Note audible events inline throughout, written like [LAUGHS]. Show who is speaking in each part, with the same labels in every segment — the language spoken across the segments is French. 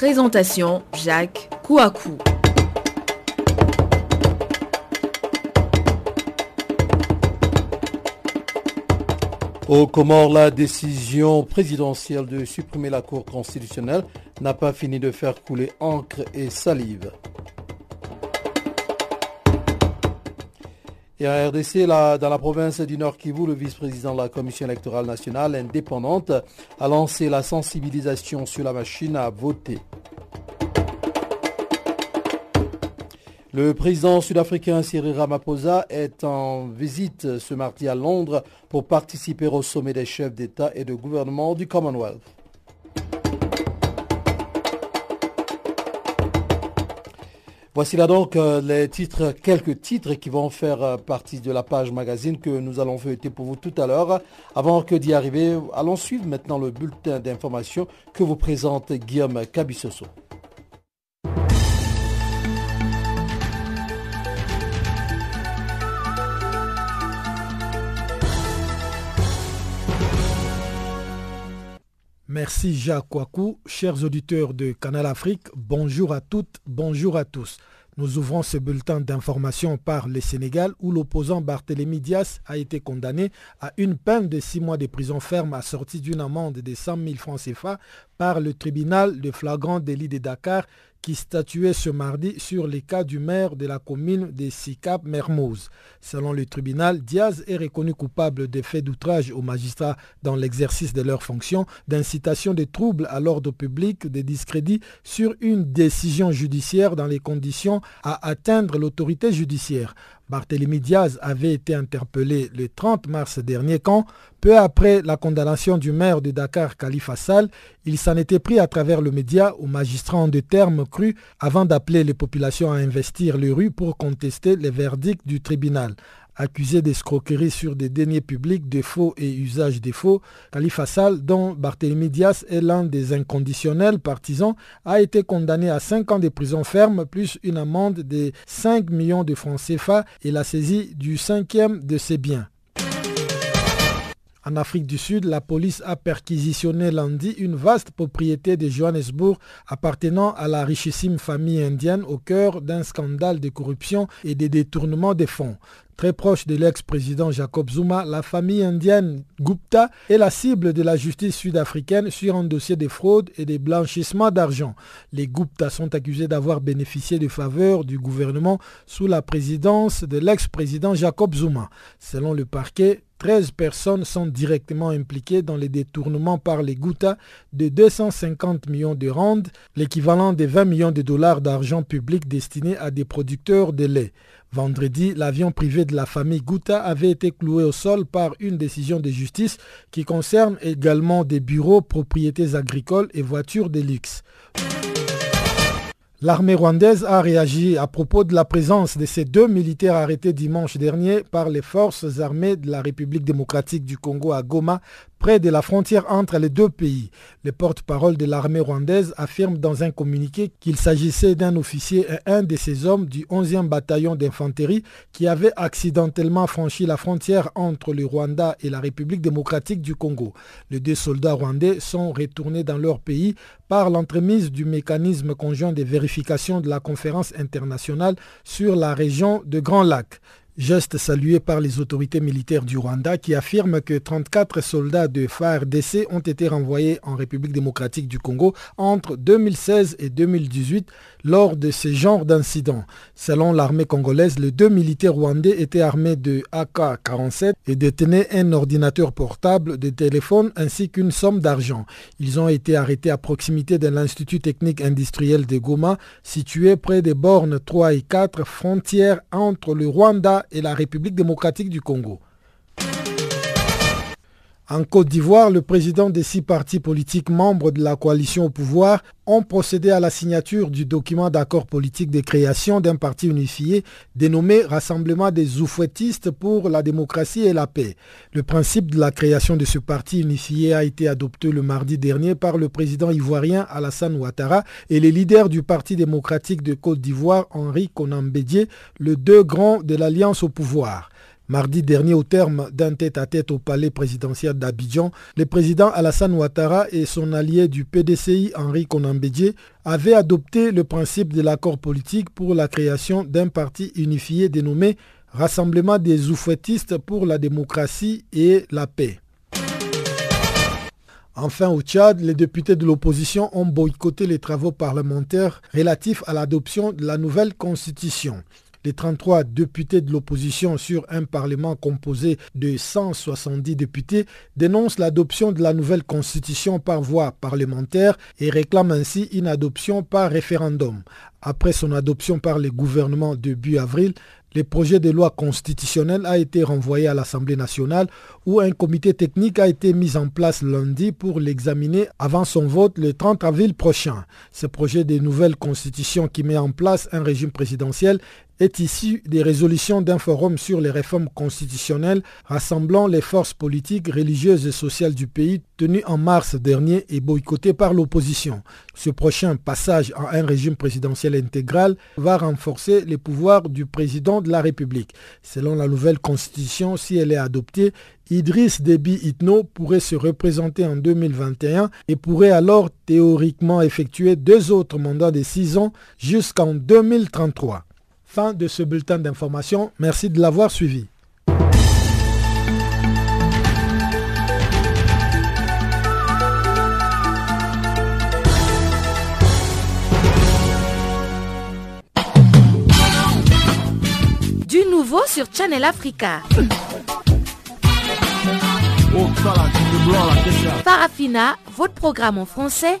Speaker 1: Présentation Jacques Kouakou.
Speaker 2: Au Comores, la décision présidentielle de supprimer la Cour constitutionnelle n'a pas fini de faire couler encre et salive. Et en RDC, dans la province du Nord Kivu, le vice-président de la Commission électorale nationale indépendante a lancé la sensibilisation sur la machine à voter. Le président sud-africain Cyril Ramaphosa est en visite ce mardi à Londres pour participer au sommet des chefs d'État et de gouvernement du Commonwealth. Voici là donc euh, les titres, quelques titres qui vont faire euh, partie de la page magazine que nous allons feuilleter pour vous tout à l'heure. Avant que d'y arriver, allons suivre maintenant le bulletin d'information que vous présente Guillaume Cabissoso.
Speaker 3: Merci Jacques Kouakou. Chers auditeurs de Canal Afrique, bonjour à toutes, bonjour à tous. Nous ouvrons ce bulletin d'information par le Sénégal où l'opposant Barthélémy Dias a été condamné à une peine de six mois de prison ferme assortie d'une amende de 100 000 francs CFA par le tribunal de flagrant délit de Dakar qui statuait ce mardi sur les cas du maire de la commune de Sicap Mermoz. Selon le tribunal, Diaz est reconnu coupable de faits d'outrage aux magistrats dans l'exercice de leurs fonctions, d'incitation de troubles à l'ordre public, de discrédit sur une décision judiciaire dans les conditions à atteindre l'autorité judiciaire. Barthélemy Diaz avait été interpellé le 30 mars dernier quand, peu après la condamnation du maire de Dakar, Khalifa Sall, il s'en était pris à travers le média aux magistrats en des termes crus avant d'appeler les populations à investir les rues pour contester les verdicts du tribunal accusé d'escroquerie sur des deniers publics, de faux et usage des faux. Khalifa Sall, dont Barthélemy Dias est l'un des inconditionnels partisans, a été condamné à 5 ans de prison ferme plus une amende de 5 millions de francs CFA et la saisie du cinquième de ses biens. En Afrique du Sud, la police a perquisitionné lundi une vaste propriété de Johannesburg appartenant à la richissime famille indienne au cœur d'un scandale de corruption et de détournement des fonds. Très proche de l'ex-président Jacob Zuma, la famille indienne Gupta est la cible de la justice sud-africaine sur un dossier de fraude et de blanchissement d'argent. Les Gupta sont accusés d'avoir bénéficié de faveurs du gouvernement sous la présidence de l'ex-président Jacob Zuma. Selon le parquet, 13 personnes sont directement impliquées dans les détournements par les Gupta de 250 millions de rand, l'équivalent de 20 millions de dollars d'argent public destiné à des producteurs de lait. Vendredi, l'avion privé de la famille Gouta avait été cloué au sol par une décision de justice qui concerne également des bureaux, propriétés agricoles et voitures de luxe. L'armée rwandaise a réagi à propos de la présence de ces deux militaires arrêtés dimanche dernier par les forces armées de la République démocratique du Congo à Goma près de la frontière entre les deux pays. Le porte-parole de l'armée rwandaise affirme dans un communiqué qu'il s'agissait d'un officier et un de ses hommes du 11e bataillon d'infanterie qui avait accidentellement franchi la frontière entre le Rwanda et la République démocratique du Congo. Les deux soldats rwandais sont retournés dans leur pays par l'entremise du mécanisme conjoint de vérification de la conférence internationale sur la région de Grand Lac. Geste salué par les autorités militaires du Rwanda qui affirment que 34 soldats de FARDC ont été renvoyés en République démocratique du Congo entre 2016 et 2018 lors de ce genre d'incidents. Selon l'armée congolaise, les deux militaires rwandais étaient armés de AK-47 et détenaient un ordinateur portable, des téléphones ainsi qu'une somme d'argent. Ils ont été arrêtés à proximité de l'Institut technique industriel de Goma, situé près des bornes 3 et 4, frontières entre le Rwanda et la République démocratique du Congo. En Côte d'Ivoire, le président des six partis politiques membres de la coalition au pouvoir ont procédé à la signature du document d'accord politique de création d'un parti unifié dénommé Rassemblement des oufouettistes pour la démocratie et la paix. Le principe de la création de ce parti unifié a été adopté le mardi dernier par le président ivoirien Alassane Ouattara et les leaders du Parti démocratique de Côte d'Ivoire, Henri Konambédié, le deux grands de l'Alliance au pouvoir. Mardi dernier, au terme d'un tête-à-tête au palais présidentiel d'Abidjan, le président Alassane Ouattara et son allié du PDCI, Henri Konambedje, avaient adopté le principe de l'accord politique pour la création d'un parti unifié dénommé Rassemblement des oufouettistes pour la démocratie et la paix. Enfin, au Tchad, les députés de l'opposition ont boycotté les travaux parlementaires relatifs à l'adoption de la nouvelle constitution. Les 33 députés de l'opposition sur un Parlement composé de 170 députés dénoncent l'adoption de la nouvelle constitution par voie parlementaire et réclament ainsi une adoption par référendum. Après son adoption par les gouvernements début avril, le projet de loi constitutionnelle a été renvoyé à l'Assemblée nationale où un comité technique a été mis en place lundi pour l'examiner avant son vote le 30 avril prochain. Ce projet de nouvelle constitution qui met en place un régime présidentiel est issu des résolutions d'un forum sur les réformes constitutionnelles rassemblant les forces politiques, religieuses et sociales du pays tenu en mars dernier et boycotté par l'opposition. Ce prochain passage à un régime présidentiel intégral va renforcer les pouvoirs du président de la République. Selon la nouvelle constitution, si elle est adoptée, Idriss Déby Itno pourrait se représenter en 2021 et pourrait alors théoriquement effectuer deux autres mandats de six ans jusqu'en 2033. Fin de ce bulletin d'information. Merci de l'avoir suivi.
Speaker 1: Du nouveau sur Channel Africa. Farafina, votre programme en français,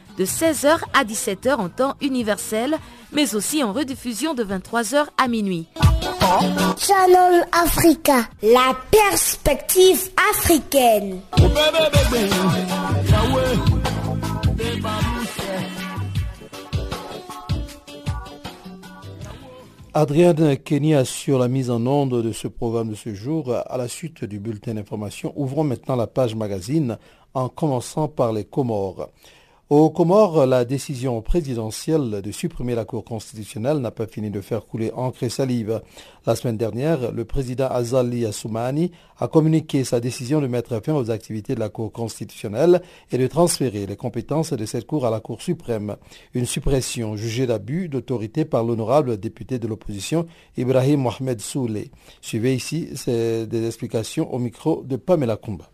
Speaker 1: de 16h à 17h en temps universel, mais aussi en rediffusion de 23h à minuit.
Speaker 4: Channel Africa, la perspective africaine.
Speaker 2: Adrienne Kenya sur la mise en onde de ce programme de ce jour. À la suite du bulletin d'information, ouvrons maintenant la page magazine en commençant par les Comores. Aux Comores, la décision présidentielle de supprimer la Cour constitutionnelle n'a pas fini de faire couler encre et salive. La semaine dernière, le président Azali Assoumani a communiqué sa décision de mettre fin aux activités de la Cour constitutionnelle et de transférer les compétences de cette Cour à la Cour suprême. Une suppression jugée d'abus d'autorité par l'honorable député de l'opposition Ibrahim Mohamed Souley. Suivez ici des explications au micro de Pamela Kumba.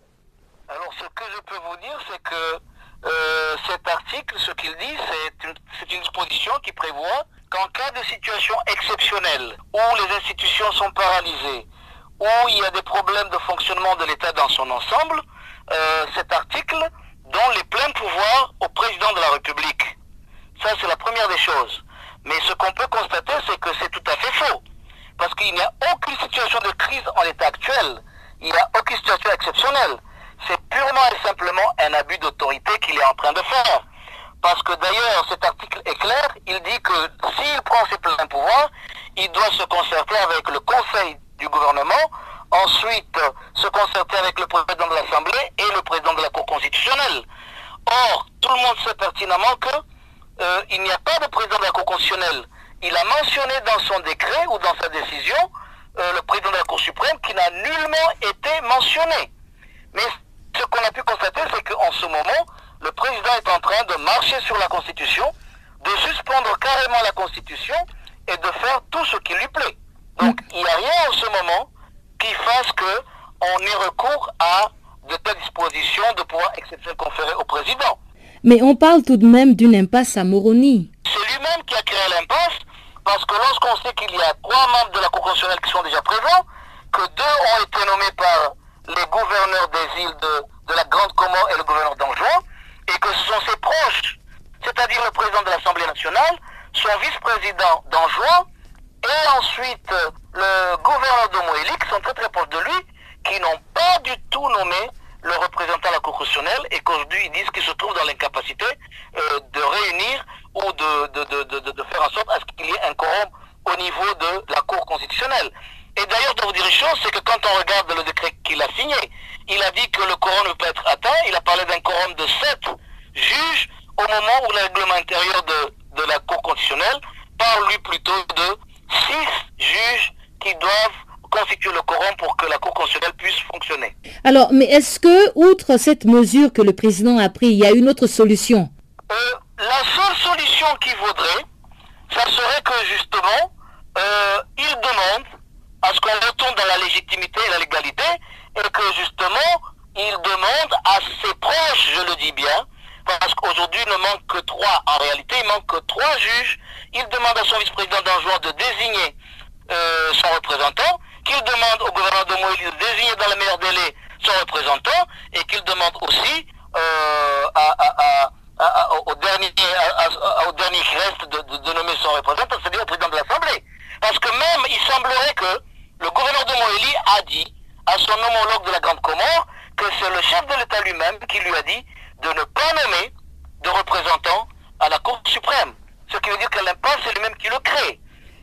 Speaker 5: Alors ce que je peux vous dire, c'est que euh, cet article, ce qu'il dit, c'est une, une, disposition qui prévoit qu'en cas de situation exceptionnelle où les institutions sont paralysées, où il y a des problèmes de fonctionnement de l'État dans son ensemble, euh, cet article donne les pleins pouvoirs au président de la République. Ça, c'est la première des choses. Mais ce qu'on peut constater, c'est que c'est tout à fait faux. Parce qu'il n'y a aucune situation de crise en l'état actuel. Il n'y a aucune situation exceptionnelle c'est purement et simplement un abus d'autorité qu'il est en train de faire. Parce que d'ailleurs, cet article est clair, il dit que s'il prend ses pleins pouvoirs, il doit se concerter avec le Conseil du gouvernement, ensuite se concerter avec le président de l'Assemblée et le président de la Cour constitutionnelle. Or, tout le monde sait pertinemment qu'il euh, n'y a pas de président de la Cour constitutionnelle. Il a mentionné dans son décret ou dans sa décision euh, le président de la Cour suprême qui n'a nullement été mentionné. Mais ce qu'on a pu constater, c'est qu'en ce moment, le président est en train de marcher sur la Constitution, de suspendre carrément la Constitution et de faire tout ce qui lui plaît. Donc il n'y a rien en ce moment qui fasse qu'on ait recours à de telles dispositions de pouvoir exceptionnel conféré au président.
Speaker 1: Mais on parle tout de même d'une impasse à Moroni.
Speaker 5: C'est lui-même qui a créé l'impasse, parce que lorsqu'on sait qu'il y a trois membres de la Cour constitutionnelle qui sont déjà présents, que deux ont été nommés par les gouverneurs des îles de, la Grande Comore et le gouverneur d'Anjouan, et que ce sont ses proches, c'est-à-dire le président de l'Assemblée nationale, son vice-président d'Anjouan, et ensuite le gouverneur de Moélie, qui sont très très proches de lui, qui n'ont pas du tout nommé le représentant de la Cour constitutionnelle et qu'aujourd'hui ils disent qu'ils se trouvent dans l'incapacité euh, de réunir ou de, de, faire en sorte à ce qu'il y ait un quorum au niveau de la Cour constitutionnelle. Et d'ailleurs, de vous dire une chose, c'est que quand on regarde le décret qu'il a signé, il a dit que le quorum ne peut être atteint. Il a parlé d'un quorum de sept juges au moment où le règlement intérieur de, de la Cour constitutionnelle parle lui plutôt de six juges qui doivent constituer le quorum pour que la Cour constitutionnelle puisse fonctionner.
Speaker 1: Alors, mais est-ce que, outre cette mesure que le président a prise, il y a une autre solution?
Speaker 5: Euh, La seule solution qui vaudrait, ça serait que justement, euh, il demande à ce qu'on retourne dans la légitimité et la légalité et que justement, il demande à ses proches, je le dis bien, parce qu'aujourd'hui il ne manque que trois, en réalité il manque que trois juges, il demande à son vice-président d'Anjouan de désigner euh, son représentant, qu'il demande au gouvernement de Moïse de désigner dans le meilleur délai son représentant et qu'il demande aussi euh, au, dernier, au dernier qui reste de, nommer son représentant, c'est-à-dire au président de l'Assemblée. Parce que même, il semblerait que le gouverneur de Moélie a dit à son homologue de la Grande Comore que c'est le chef de l'État lui-même qui lui a dit de ne pas nommer de représentant à la Cour suprême. Ce qui veut dire que l'impasse, c'est lui-même qui le crée.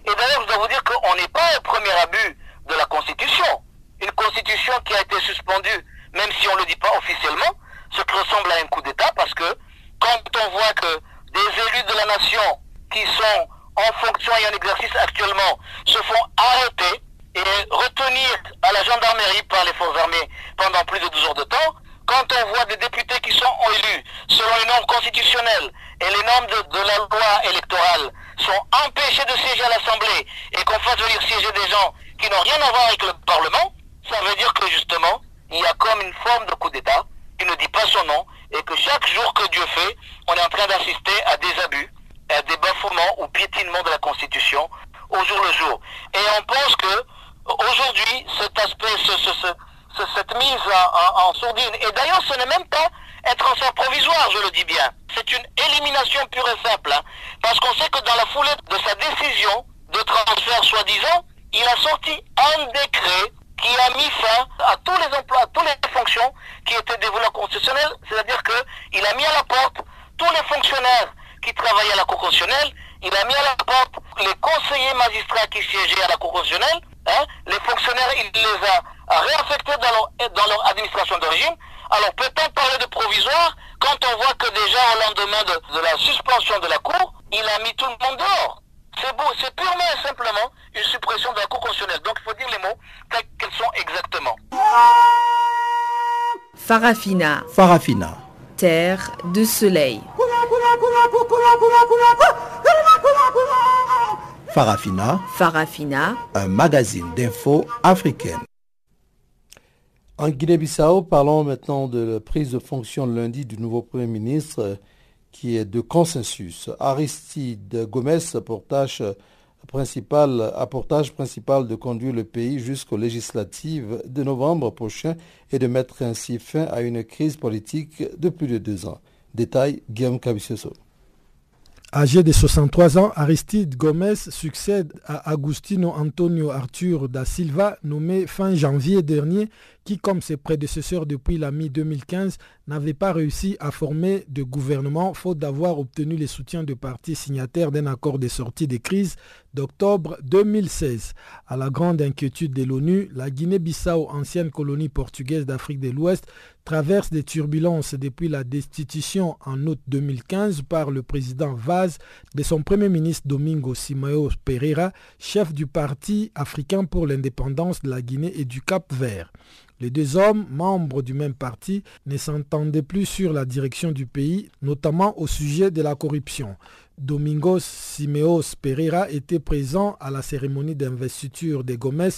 Speaker 5: Et d'ailleurs, je dois vous dire qu'on n'est pas au premier abus de la Constitution. Une Constitution qui a été suspendue, même si on ne le dit pas officiellement, ce qui ressemble à un coup d'État, parce que quand on voit que des élus de la nation qui sont en fonction et en exercice actuellement se font arrêter et retenir à la gendarmerie par les forces armées pendant plus de 12 heures de temps, quand on voit des députés qui sont élus selon les normes constitutionnelles et les normes de, la loi électorale sont empêchés de siéger à l'Assemblée et qu'on fasse venir siéger des gens qui n'ont rien à voir avec le Parlement, ça veut dire que justement, il y a comme une forme de coup d'État qui ne dit pas son nom et que chaque jour que Dieu fait, on est en train d'assister à des abus, à des bafouements ou piétinements de la Constitution au jour le jour. Et on pense que aujourd'hui, cet aspect, cette mise en, sourdine, et d'ailleurs ce n'est même pas un transfert provisoire, je le dis bien, c'est une élimination pure et simple, hein. parce qu'on sait que dans la foulée de sa décision de transfert soi-disant, il a sorti un décret qui a mis fin à tous les emplois, à toutes les fonctions qui étaient dévolues constitutionnelles, c'est-à-dire qu'il a mis à la porte tous les fonctionnaires qui travaillaient à la Cour constitutionnelle, il a mis à la porte les conseillers magistrats qui siégeaient à la Cour constitutionnelle, hein, les fonctionnaires, il les a réaffectés dans leur, dans leur administration d'origine. Alors peut-on parler de provisoire quand on voit que déjà au lendemain de, de la suspension de la Cour, il a mis tout le monde dehors? C'est beau, c'est purement et simplement une suppression de la Cour constitutionnelle. Donc il faut dire les mots tels qu'elles sont exactement.
Speaker 1: Farafina.
Speaker 2: Farafina.
Speaker 1: Terre de soleil.
Speaker 2: Farafina.
Speaker 1: Farafina.
Speaker 2: Un magazine d'infos africaine. En Guinée-Bissau, parlons maintenant de la prise de fonction lundi du nouveau Premier ministre qui est de consensus. Aristide Gomez pour tâche principale, principal de conduire le pays jusqu'aux législatives de novembre prochain et de mettre ainsi fin à une crise politique de plus de deux ans. Détail Guillaume Cavicioso.
Speaker 3: Âgé de 63 ans, Aristide Gomez succède à Agustino Antonio Arthur da Silva, nommé fin janvier dernier, qui, comme ses prédécesseurs depuis la mi-2015, n'avait pas réussi à former de gouvernement faute d'avoir obtenu les soutiens de partis signataires d'un accord de sortie des crises d'octobre 2016. À la grande inquiétude de l'ONU, la Guinée-Bissau, ancienne colonie portugaise d'Afrique de l'Ouest, traverse des turbulences depuis la destitution en août 2015 par le président Vaz de son premier ministre Domingo Simao Pereira, chef du Parti africain pour l'indépendance de la Guinée et du Cap-Vert. Les deux hommes, membres du même parti, ne s'entendaient plus sur la direction du pays, notamment au sujet de la corruption. Domingos Simeos Pereira était présent à la cérémonie d'investiture de Gomez,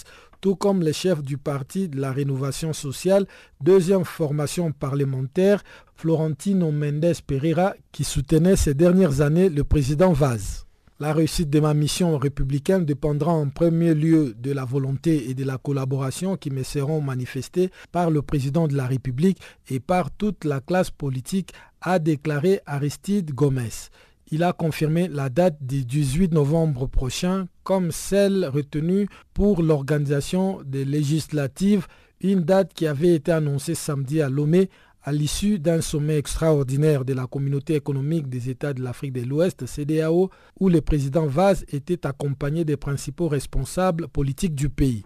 Speaker 3: tout comme le chef du parti de la rénovation sociale, deuxième formation parlementaire, Florentino Mendes Pereira, qui soutenait ces dernières années le président Vaz. La réussite de ma mission républicaine dépendra en premier lieu de la volonté et de la collaboration qui me seront manifestées par le président de la République et par toute la classe politique, a déclaré Aristide Gomez. Il a confirmé la date du 18 novembre prochain comme celle retenue pour l'organisation des législatives, une date qui avait été annoncée samedi à Lomé à l'issue d'un sommet extraordinaire de la communauté économique des États de l'Afrique de l'Ouest, CDAO, où le président Vaz était accompagné des principaux responsables politiques du pays.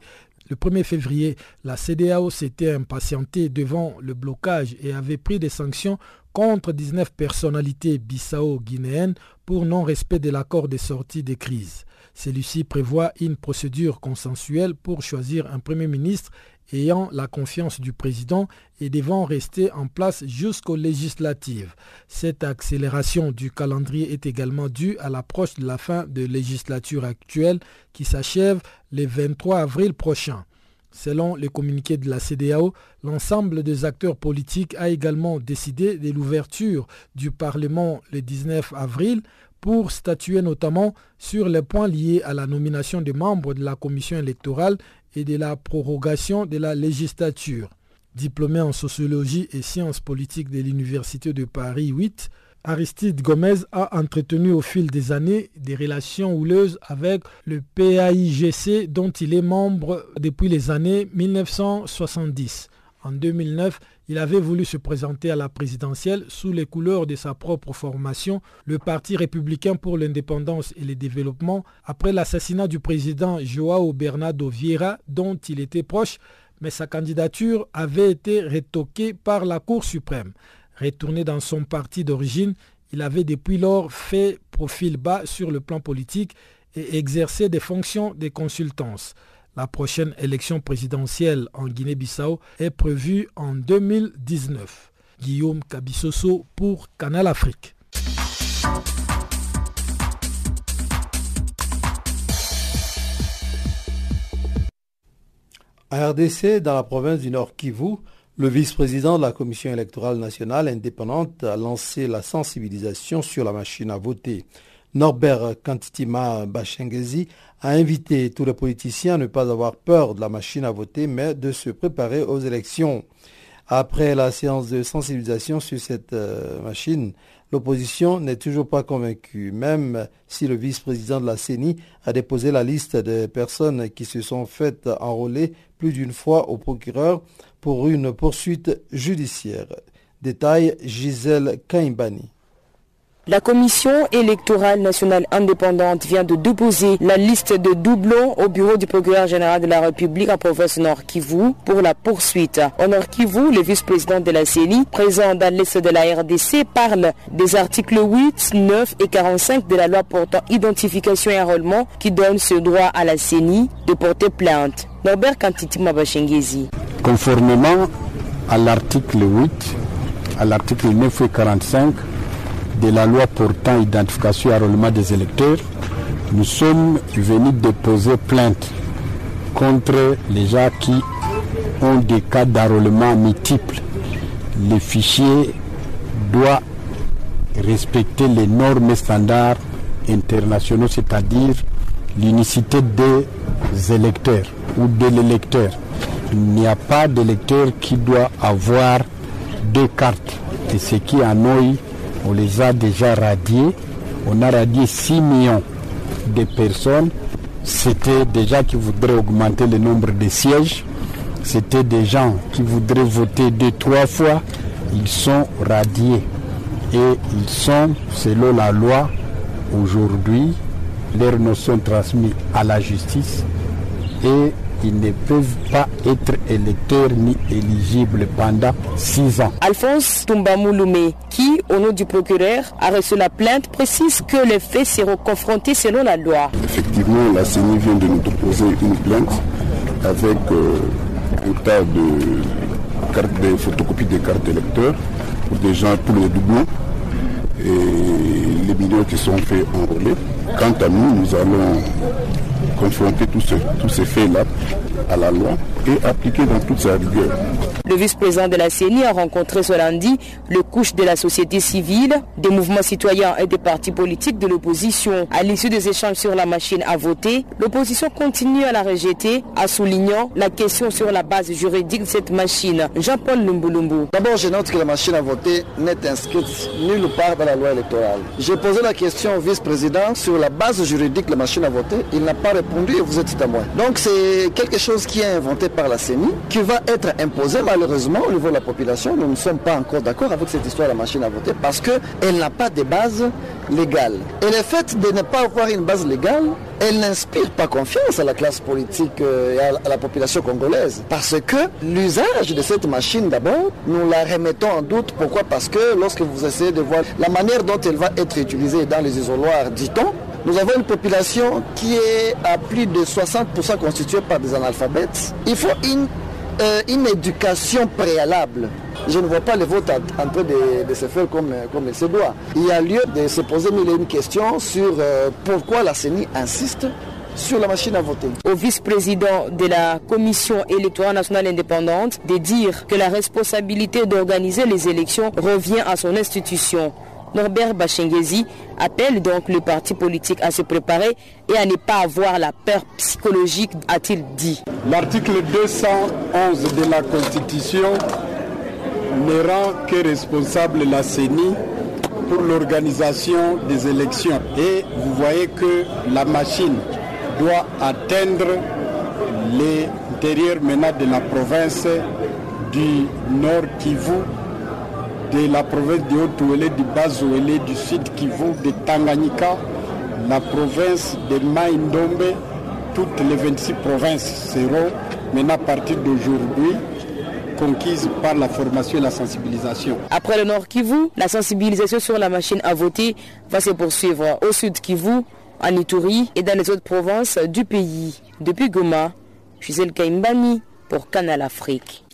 Speaker 3: Le 1er février, la CDAO s'était impatientée devant le blocage et avait pris des sanctions contre 19 personnalités bissau-guinéennes pour non-respect de l'accord de sortie des crises. Celui-ci prévoit une procédure consensuelle pour choisir un Premier ministre ayant la confiance du président et devant rester en place jusqu'aux législatives. Cette accélération du calendrier est également due à l'approche de la fin de législature actuelle qui s'achève le 23 avril prochain. Selon les communiqués de la CDAO, l'ensemble des acteurs politiques a également décidé de l'ouverture du Parlement le 19 avril pour statuer notamment sur les points liés à la nomination des membres de la commission électorale et de la prorogation de la législature. Diplômé en sociologie et sciences politiques de l'Université de Paris 8, Aristide Gomez a entretenu au fil des années des relations houleuses avec le PAIGC dont il est membre depuis les années 1970. En 2009, il avait voulu se présenter à la présidentielle sous les couleurs de sa propre formation, le Parti républicain pour l'indépendance et le développement, après l'assassinat du président Joao Bernardo Vieira, dont il était proche, mais sa candidature avait été retoquée par la Cour suprême. Retourné dans son parti d'origine, il avait depuis lors fait profil bas sur le plan politique et exercé des fonctions de consultance. La prochaine élection présidentielle en Guinée-Bissau est prévue en 2019. Guillaume Kabissoso pour Canal Afrique.
Speaker 2: À RDC, dans la province du Nord Kivu, le vice-président de la Commission électorale nationale indépendante a lancé la sensibilisation sur la machine à voter. Norbert Kantitima Bachengezi a invité tous les politiciens à ne pas avoir peur de la machine à voter, mais de se préparer aux élections. Après la séance de sensibilisation sur cette euh, machine, l'opposition n'est toujours pas convaincue, même si le vice-président de la CENI a déposé la liste des personnes qui se sont faites enrôler plus d'une fois au procureur pour une poursuite judiciaire. Détail Gisèle Kaimbani.
Speaker 6: La Commission électorale nationale indépendante vient de déposer la liste de doublons au bureau du procureur général de la République en province Nord Kivu pour la poursuite. Au Nord Kivu, le vice-président de la CENI, présent dans l'est de la RDC, parle des articles 8, 9 et 45 de la loi portant identification et enrôlement qui donnent ce droit à la CENI de porter plainte. Norbert Kantiti Mabashengezi.
Speaker 7: Conformément à l'article 8, à l'article 9 et 45, de la loi portant identification et enrôlement des électeurs, nous sommes venus déposer plainte contre les gens qui ont des cas d'enrôlement multiples. Le fichier doit respecter les normes et standards internationaux, c'est-à-dire l'unicité des électeurs ou de l'électeur. Il n'y a pas d'électeur qui doit avoir deux cartes. Et ce qui annoie on les a déjà radiés. On a radié 6 millions de personnes. C'était des gens qui voudraient augmenter le nombre de sièges. C'était des gens qui voudraient voter deux, trois fois. Ils sont radiés. Et ils sont, selon la loi, aujourd'hui, leurs noms sont transmis à la justice et ils ne peuvent pas être électeurs ni éligibles pendant six ans.
Speaker 6: Alphonse Tombamouloumé, qui, au nom du procureur, a reçu la plainte, précise que les faits seront confrontés selon la loi.
Speaker 8: Effectivement, la CENI vient de nous déposer une plainte avec euh, un tas de cartes, des photocopies des cartes électeurs pour des gens, pour les doublons et les millions qui sont faits enrôler. Quant à nous, nous allons confronter tous ces faits-là à la loi et appliquer dans toute sa rigueur.
Speaker 6: Le vice-président de la CENI a rencontré ce lundi le couche de la société civile, des mouvements citoyens et des partis politiques de l'opposition. À l'issue des échanges sur la machine à voter, l'opposition continue à la rejeter en soulignant la question sur la base juridique de cette machine. Jean-Paul Lumbulumbu.
Speaker 9: D'abord, je note que la machine à voter n'est inscrite nulle part dans la loi électorale. J'ai posé la question au vice-président sur la base juridique de la machine à voter. Il n'a pas répondu vous êtes. Donc c'est quelque chose qui est inventé par la CENI, qui va être imposé malheureusement au niveau de la population. Nous ne sommes pas encore d'accord avec cette histoire de la machine à voter parce qu'elle n'a pas de base légale. Et le fait de ne pas avoir une base légale, elle n'inspire pas confiance à la classe politique et à la population congolaise. Parce que l'usage de cette machine, d'abord, nous la remettons en doute. Pourquoi? Parce que lorsque vous essayez de voir la manière dont elle va être utilisée dans les isoloirs, dit-on, nous avons une population qui est à plus de 60% constituée par des analphabètes. Il faut une, euh, une éducation préalable. Je ne vois pas le vote en train de, se faire comme, comme il se doit. Il y a lieu de se poser mille et une questions sur euh, pourquoi la CENI insiste sur la machine à voter.
Speaker 6: Au vice-président de la Commission électorale nationale indépendante de dire que la responsabilité d'organiser les élections revient à son institution. Norbert Bachengezi appelle donc le parti politique à se préparer et à ne pas avoir la peur psychologique, a-t-il dit.
Speaker 7: L'article 211 de la Constitution ne rend que responsable la CENI pour l'organisation des élections. Et vous voyez que la machine doit atteindre l'intérieur maintenant de la province du Nord Kivu de la province de Haut-Ouélé, du Bas-Ouélé, du Sud Kivu, de Tanganyika, la province de Maïndombe, toutes les 26 provinces seront maintenant à partir d'aujourd'hui conquises par la formation et la sensibilisation.
Speaker 6: Après le Nord Kivu, la sensibilisation sur la machine à voter va se poursuivre au Sud Kivu, en Ituri et dans les autres provinces du pays. Depuis Goma, Gisèle Kaimbani pour Canal Afrique.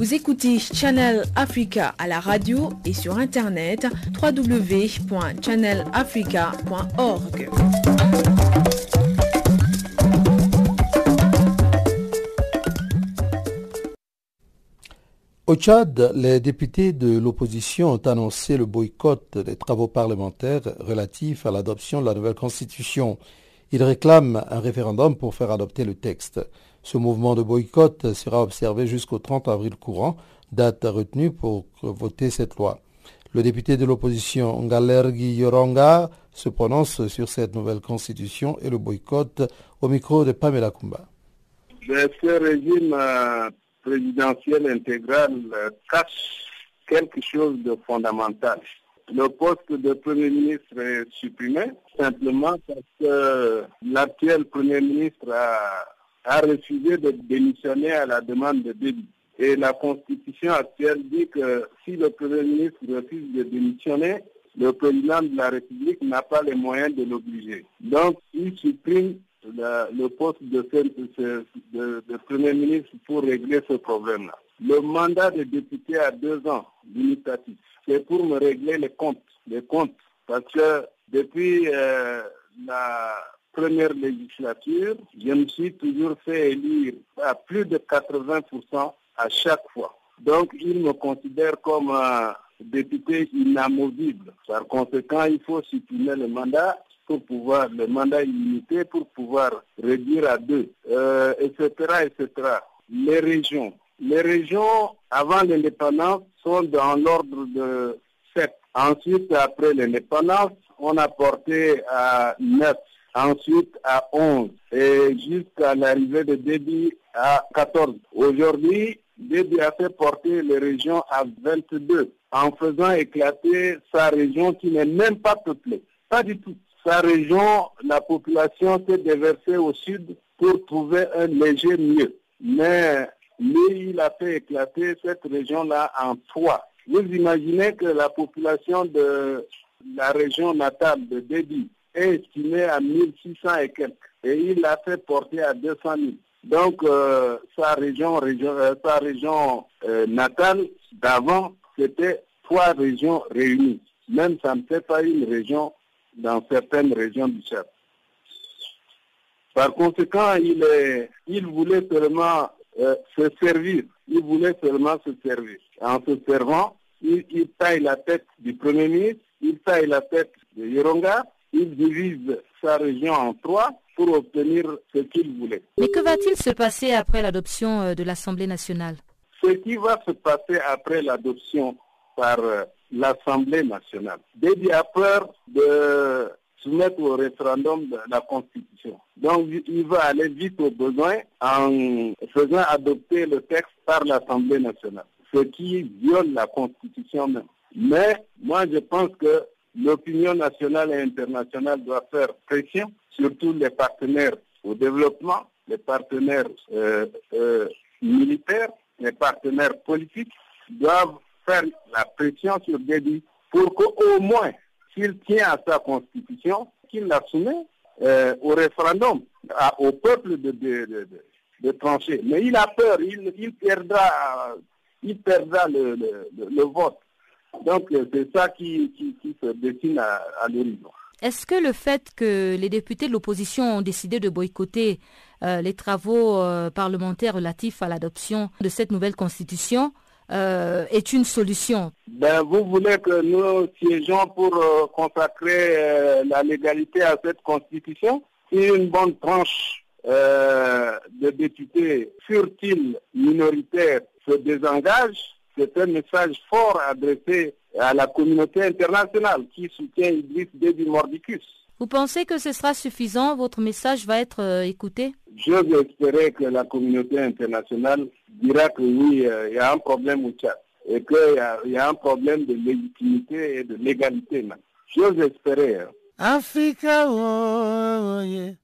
Speaker 1: Vous écoutez Channel Africa à la radio et sur internet www.channelafrica.org.
Speaker 2: Au Tchad, les députés de l'opposition ont annoncé le boycott des travaux parlementaires relatifs à l'adoption de la nouvelle constitution. Ils réclament un référendum pour faire adopter le texte. Ce mouvement de boycott sera observé jusqu'au 30 avril courant, date retenue pour voter cette loi. Le député de l'opposition Ngalergi Yoronga se prononce sur cette nouvelle constitution et le boycott au micro de Pamela Kumba.
Speaker 10: Ce régime euh, présidentiel intégral euh, cache quelque chose de fondamental. Le poste de Premier ministre est supprimé simplement parce que l'actuel Premier ministre a a refusé de démissionner à la demande de Déby. Et la constitution actuelle dit que si le Premier ministre refuse de démissionner, le président de la République n'a pas les moyens de l'obliger. Donc, il supprime le poste de, Premier ministre pour régler ce problème-là. Le mandat de député à deux ans limitatif, c'est pour me régler les comptes, les comptes, parce que depuis euh, la première législature, je me suis toujours fait élire à plus de 80% à chaque fois. Donc, il me considère comme un député inamovible. Par conséquent, il faut supprimer le mandat pour pouvoir, le mandat illimité pour pouvoir réduire à deux, euh, etc., etc. Les régions. Les régions, avant l'indépendance, sont dans l'ordre de 7. Ensuite, après l'indépendance, on a porté à 9 ensuite à 11 et jusqu'à l'arrivée de Déby à 14. Aujourd'hui, Déby a fait porter les régions à 22 en faisant éclater sa région qui n'est même pas peuplée. Pas du tout. Sa région, la population s'est déversée au sud pour trouver un léger mieux. Mais lui, il a fait éclater cette région-là en trois. Vous imaginez que la population de la région natale de Déby est estimée à 1600 et quelques. Et il l'a fait porter à 200 000. Donc, euh, sa région, région euh, sa région euh, natale d'avant, c'était trois régions réunies. Même ça ne fait pas une région dans certaines régions du Tchad. Par conséquent, il, est, il voulait seulement se servir. Il voulait seulement se servir. En se servant, il, il, taille la tête du Premier ministre, il taille la tête de Yironga, il divise sa région en trois pour obtenir ce qu'il voulait.
Speaker 1: Mais que va-t-il se passer après l'adoption euh, de l'Assemblée nationale?
Speaker 10: Ce qui va se passer après l'adoption par euh, l'Assemblée nationale. Dédi a peur de soumettre au référendum la Constitution. Donc, il va aller vite au besoin en faisant adopter le texte par l'Assemblée nationale, ce qui viole la Constitution même. Mais moi, je pense que l'opinion nationale et internationale doit faire pression surtout les partenaires au développement, les partenaires euh, euh, militaires, les partenaires politiques doivent faire la pression sur Déby pour qu'au moins, s'il tient à sa constitution, qu'il la soumet euh, au référendum, au peuple de, de, de, trancher. Mais il a peur, il, perdra, il perdra le, le, vote. Donc c'est ça qui, qui, se dessine à, à l'horizon.
Speaker 1: Est-ce que le fait que les députés de l'opposition ont décidé de boycotter euh, les travaux euh, parlementaires relatifs à l'adoption de cette nouvelle constitution euh, est une solution?
Speaker 10: Ben, Vous voulez que nous siégeons pour consacrer la légalité à cette constitution? Si une bonne tranche de députés. Furtifs minoritaires se désengage, c'est un message fort adressé à la communauté internationale qui soutient Idriss Déby Mordicus.
Speaker 1: Vous pensez que ce sera suffisant? Votre message va être euh, écouté?
Speaker 10: Je veux espérer que la communauté internationale dira que oui, euh, il y a un problème au Tchad et qu'il y, a un problème de légitimité et de légalité. Je veux espérer. Hein.
Speaker 11: Africa, oh, oh, yeah.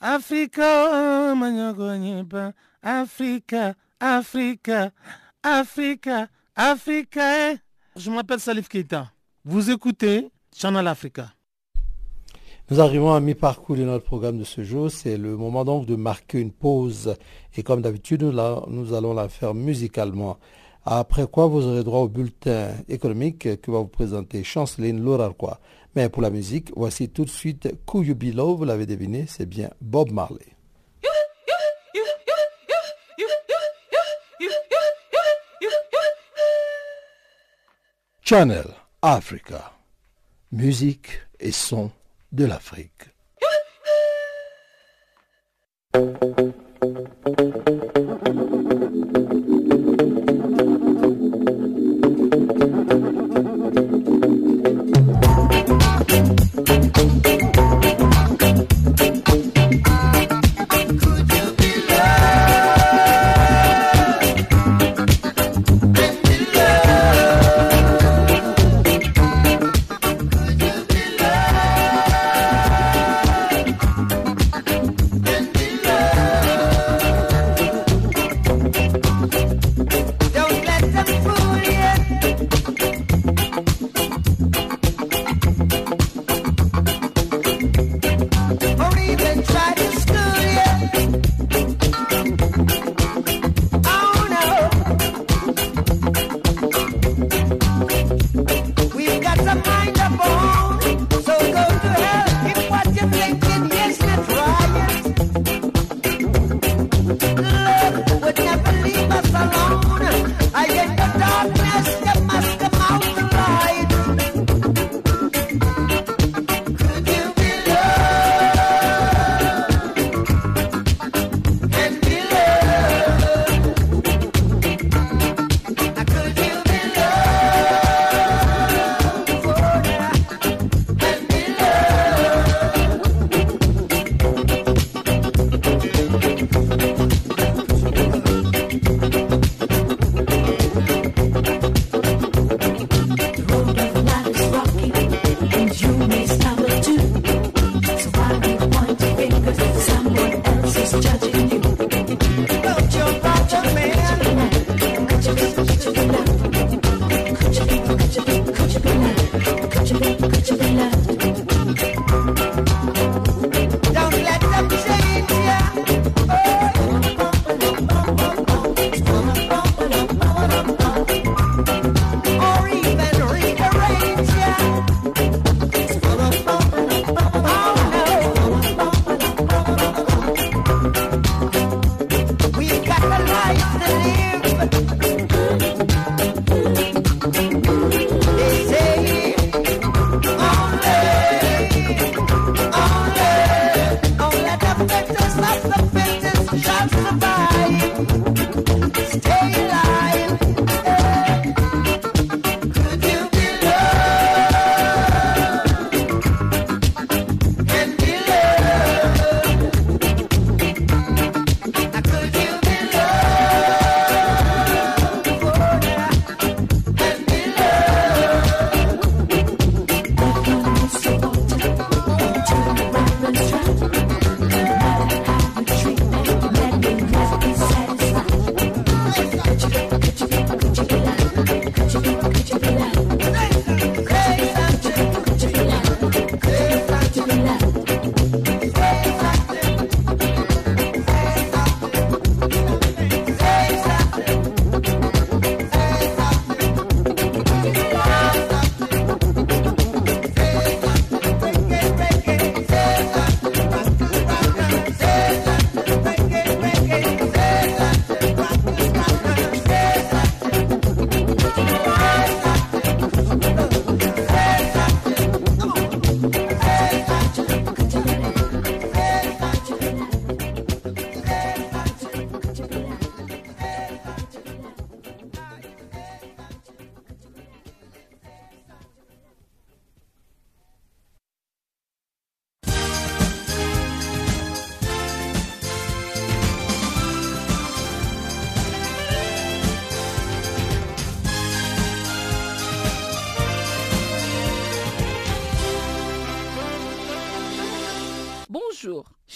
Speaker 11: Africa, oh, Africa, Africa, Africa, Africa. Je m'appelle Salif Keita. Vous écoutez Channel Africa.
Speaker 2: Nous arrivons à mi-parcours de notre programme de ce jour. C'est le moment donc de marquer une pause. Et comme d'habitude, nous, allons la faire musicalement. Après quoi, vous aurez droit au bulletin économique que va vous présenter Chanceline Laurarquois. Mais pour la musique, voici tout de suite You Below. Vous l'avez deviné, c'est bien Bob Marley. Channel Africa. Musique et son de l'Afrique. [LAUGHS]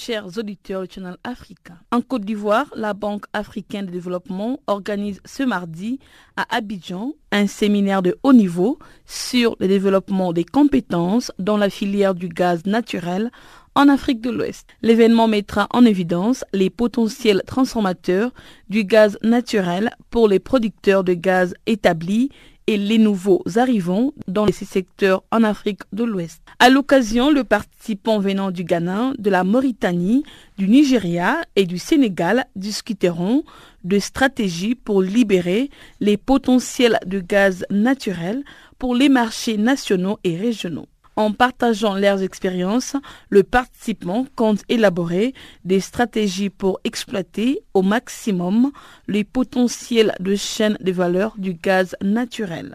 Speaker 12: chers auditeurs du Channel Africa. En Côte d'Ivoire, la Banque africaine de développement organise ce mardi à Abidjan un séminaire de haut niveau sur le développement des compétences dans la filière du gaz naturel en Afrique de l'Ouest. L'événement mettra en évidence les potentiels transformateurs du gaz naturel pour les producteurs de gaz établis et les nouveaux arrivants dans ces secteurs en Afrique de l'Ouest. À l'occasion, le participant venant du Ghana, de la Mauritanie, du Nigeria et du Sénégal discuteront de stratégies pour libérer les potentiels de gaz naturel pour les marchés nationaux et régionaux. En partageant leurs expériences, le participant compte élaborer des stratégies pour exploiter au maximum les potentiels de chaîne de valeur du gaz naturel.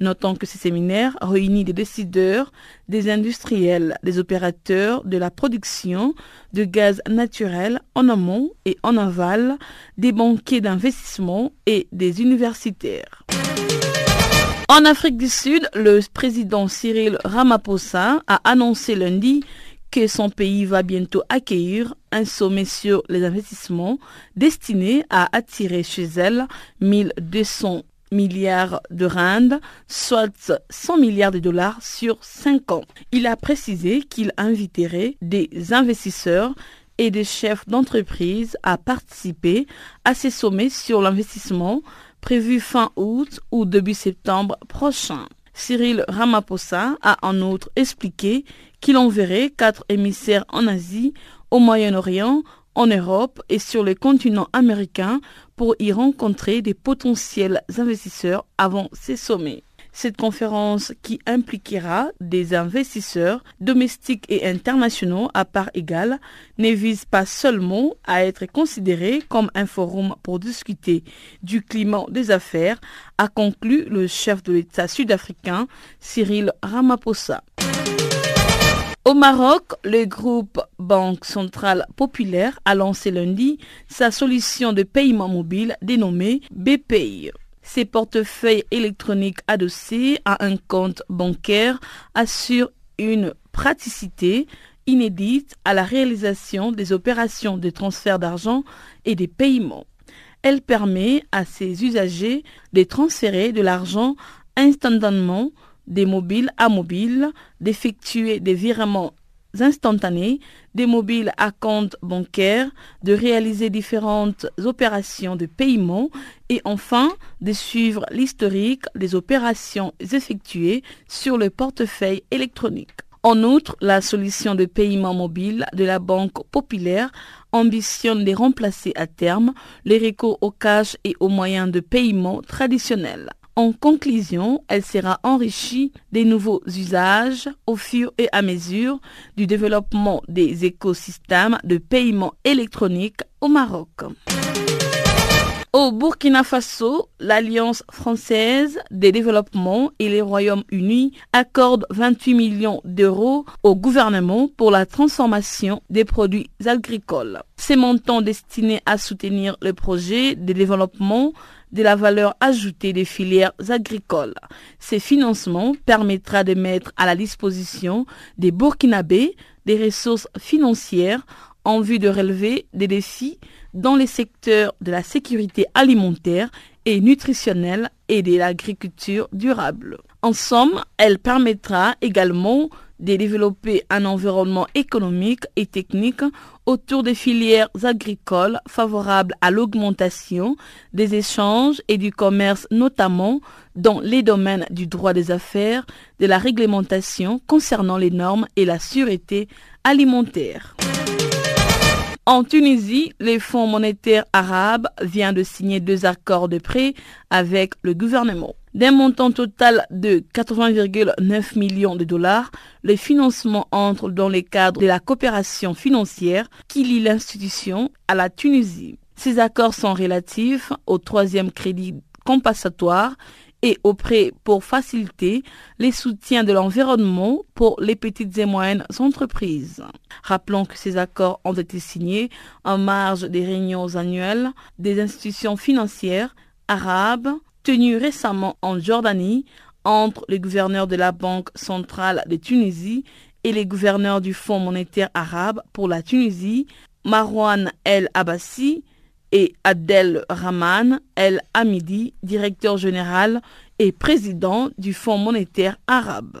Speaker 12: Notons que ces séminaires réunissent des décideurs, des industriels, des opérateurs de la production de gaz naturel en amont et en aval, des banquiers d'investissement et des universitaires. En Afrique du Sud, le président Cyril Ramaphosa a annoncé lundi que son pays va bientôt accueillir un sommet sur les investissements destiné à attirer chez elle 1200 milliards de rand, soit 100 milliards de dollars sur 5 ans. Il a précisé qu'il inviterait des investisseurs et des chefs d'entreprise à participer à ces sommets sur l'investissement prévu fin août ou début septembre prochain. Cyril Ramaphosa a en outre expliqué qu'il enverrait quatre émissaires en Asie, au Moyen-Orient, en Europe et sur le continent américain pour y rencontrer des potentiels investisseurs avant ces sommets. Cette conférence, qui impliquera des investisseurs domestiques et internationaux à part égale, ne vise pas seulement à être considérée comme un forum pour discuter du climat des affaires, a conclu le chef de l'État sud-africain Cyril Ramaphosa. Au Maroc, le groupe Banque Centrale Populaire a lancé lundi sa solution de paiement mobile dénommée BPI. Ces portefeuilles électroniques adossés à un compte bancaire assurent une praticité inédite à la réalisation des opérations de transfert d'argent et des paiements. Elle permet à ses usagers de transférer de l'argent instantanément des mobiles à mobile, d'effectuer des virements instantanés, des mobiles à compte bancaire, de réaliser différentes opérations de paiement et enfin de suivre l'historique des opérations effectuées sur le portefeuille électronique. En outre, la solution de paiement mobile de la Banque populaire ambitionne de remplacer à terme les recours au cash et aux moyens de paiement traditionnels. En conclusion, elle sera enrichie des nouveaux usages au fur et à mesure du développement des écosystèmes de paiement électronique au Maroc. Au Burkina Faso, l'Alliance française des développements et les Royaumes-Unis accordent 28 millions d'euros au gouvernement pour la transformation des produits agricoles. Ces montants destinés à soutenir le projet de développement de la valeur ajoutée des filières agricoles. Ces financements permettra de mettre à la disposition des Burkinabés des ressources financières en vue de relever des défis dans les secteurs de la sécurité alimentaire et nutritionnelle et de l'agriculture durable. En somme, elle permettra également de développer un environnement économique et technique autour des filières agricoles favorables à l'augmentation des échanges et du commerce, notamment dans les domaines du droit des affaires, de la réglementation concernant les normes et la sûreté alimentaire. En Tunisie, les Fonds monétaires arabes viennent de signer deux accords de prêt avec le gouvernement. D'un montant total de 80,9 millions de dollars, les financements entrent dans les cadres de la coopération financière qui lie l'institution à la Tunisie. Ces accords sont relatifs au troisième crédit compensatoire et au prêt pour faciliter les soutiens de l'environnement pour les petites et moyennes entreprises. Rappelons que ces accords ont été signés en marge des réunions annuelles des institutions financières arabes tenues récemment en Jordanie entre le gouverneur de la Banque centrale de Tunisie et les gouverneurs du Fonds monétaire arabe pour la Tunisie, Marwan El Abbassi et Adel Rahman El Hamidi, directeur général et président du Fonds monétaire arabe.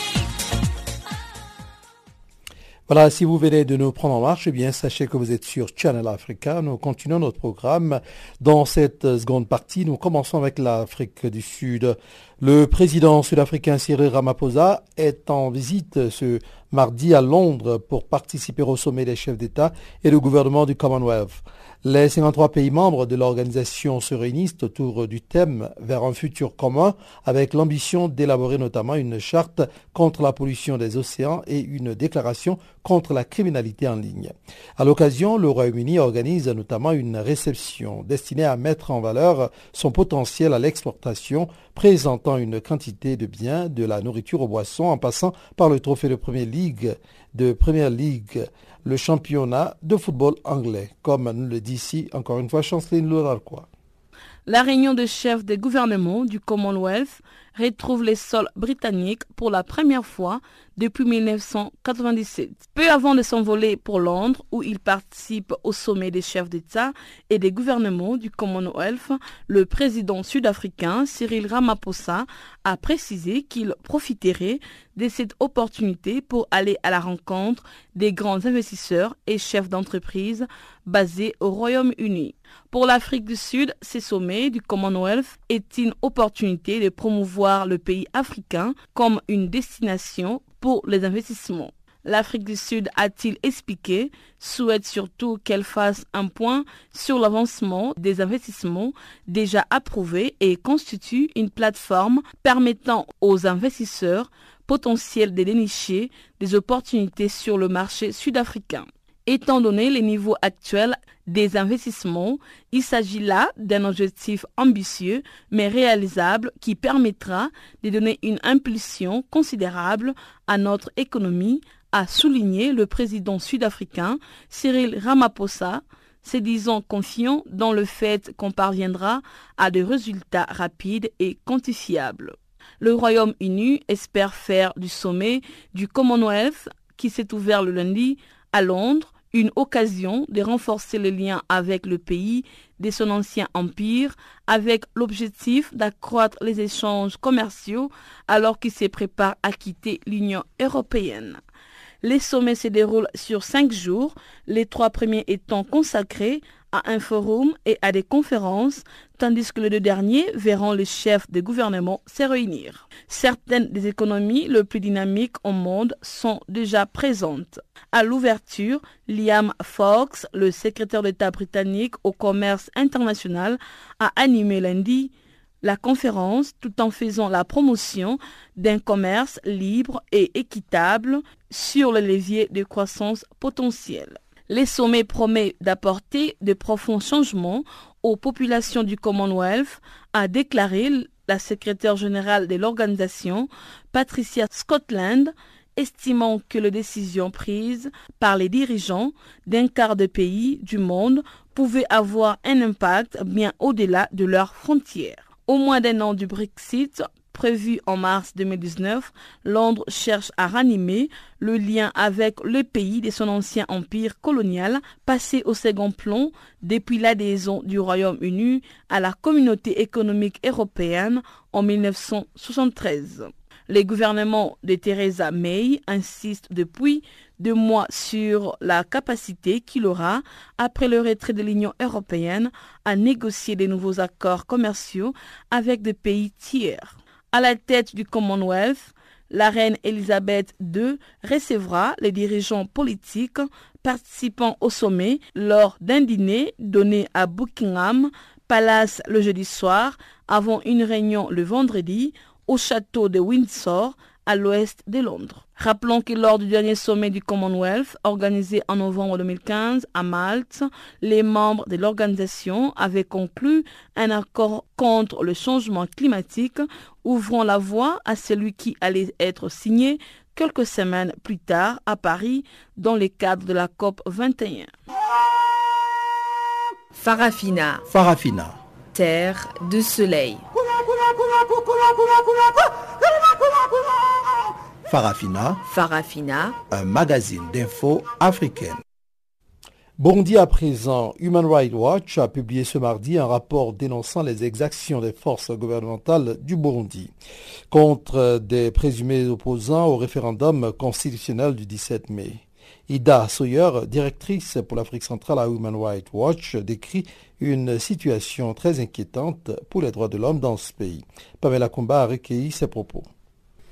Speaker 2: Voilà, si vous venez de nous prendre en marche, eh bien, sachez que vous êtes sur Channel Africa. Nous continuons notre programme. Dans cette seconde partie, nous commençons avec l'Afrique du Sud. Le président sud-africain Cyril Ramaphosa est en visite ce mardi à Londres pour participer au sommet des chefs d'État et de gouvernement du Commonwealth. Les 53 pays membres de l'organisation se réunissent autour du thème vers un futur commun avec l'ambition d'élaborer notamment une charte contre la pollution des océans et une déclaration contre la criminalité en ligne. À l'occasion, le Royaume-Uni organise notamment une réception destinée à mettre en valeur son potentiel à l'exportation présentant une quantité de biens, de la nourriture aux boissons en passant par le trophée de Première Ligue de Première Ligue le championnat de football anglais, comme nous le dit ici encore une fois Chanceline Lourarquois.
Speaker 12: La réunion de chefs des gouvernements du Commonwealth retrouve les sols britanniques pour la première fois depuis 1997. Peu avant de s'envoler pour Londres, où il participe au sommet des chefs d'État et des gouvernements du Commonwealth, le président sud-africain Cyril Ramaphosa a précisé qu'il profiterait de cette opportunité pour aller à la rencontre des grands investisseurs et chefs d'entreprise basés au Royaume-Uni. Pour l'Afrique du Sud, ce sommet du Commonwealth est une opportunité de promouvoir le pays africain comme une destination pour les investissements. L'Afrique du Sud, a-t-il expliqué, souhaite surtout qu'elle fasse un point sur l'avancement des investissements déjà approuvés et constitue une plateforme permettant aux investisseurs potentiels de dénicher des opportunités sur le marché sud-africain. Étant donné les niveaux actuels des investissements, il s'agit là d'un objectif ambitieux mais réalisable qui permettra de donner une impulsion considérable à notre économie, a souligné le président sud-africain Cyril Ramaphosa, se disant confiant dans le fait qu'on parviendra à des résultats rapides et quantifiables. Le Royaume-Uni espère faire du sommet du Commonwealth qui s'est ouvert le lundi à Londres une occasion de renforcer les liens avec le pays de son ancien empire avec l'objectif d'accroître les échanges commerciaux alors qu'il se prépare à quitter l'Union européenne. Les sommets se déroulent sur cinq jours, les trois premiers étant consacrés à un forum et à des conférences, tandis que les deux derniers verront les chefs de gouvernement se réunir. Certaines des économies les plus dynamiques au monde sont déjà présentes. À l'ouverture, Liam Fox, le secrétaire d'État britannique au commerce international, a animé lundi la conférence tout en faisant la promotion d'un commerce libre et équitable sur le levier de croissance potentielle. Les sommets promet d'apporter de profonds changements aux populations du Commonwealth, a déclaré la secrétaire générale de l'organisation, Patricia Scotland, estimant que les décisions prises par les dirigeants d'un quart de pays du monde pouvaient avoir un impact bien au-delà de leurs frontières. Au moins d'un an du Brexit, Prévu en mars 2019, Londres cherche à ranimer le lien avec le pays de son ancien empire colonial passé au second plan depuis l'adhésion du Royaume-Uni à la communauté économique européenne en 1973. Les gouvernements de Theresa May insistent depuis deux mois sur la capacité qu'il aura, après le retrait de l'Union européenne, à négocier de nouveaux accords commerciaux avec des pays tiers. À la tête du Commonwealth, la reine Elisabeth II recevra les dirigeants politiques participant au sommet lors d'un dîner donné à Buckingham Palace le jeudi soir avant une réunion le vendredi au château de Windsor à l'ouest de Londres. Rappelons que lors du dernier sommet du Commonwealth, organisé en novembre 2015 à Malte, les membres de l'organisation avaient conclu un accord contre le changement climatique, ouvrant la voie à celui qui allait être signé quelques semaines plus tard à Paris dans le cadre de la COP 21.
Speaker 1: Farafina.
Speaker 2: Farafina.
Speaker 1: Terre de soleil.
Speaker 2: Farafina.
Speaker 1: Farafina.
Speaker 2: Un magazine d'infos africaine. Burundi à présent, Human Rights Watch a publié ce mardi un rapport dénonçant les exactions des forces gouvernementales du Burundi contre des présumés opposants au référendum constitutionnel du 17 mai. Ida Sawyer, directrice pour l'Afrique centrale à Human Rights Watch, décrit une situation très inquiétante pour les droits de l'homme dans ce pays. Pamela Kumba a recueilli ses propos.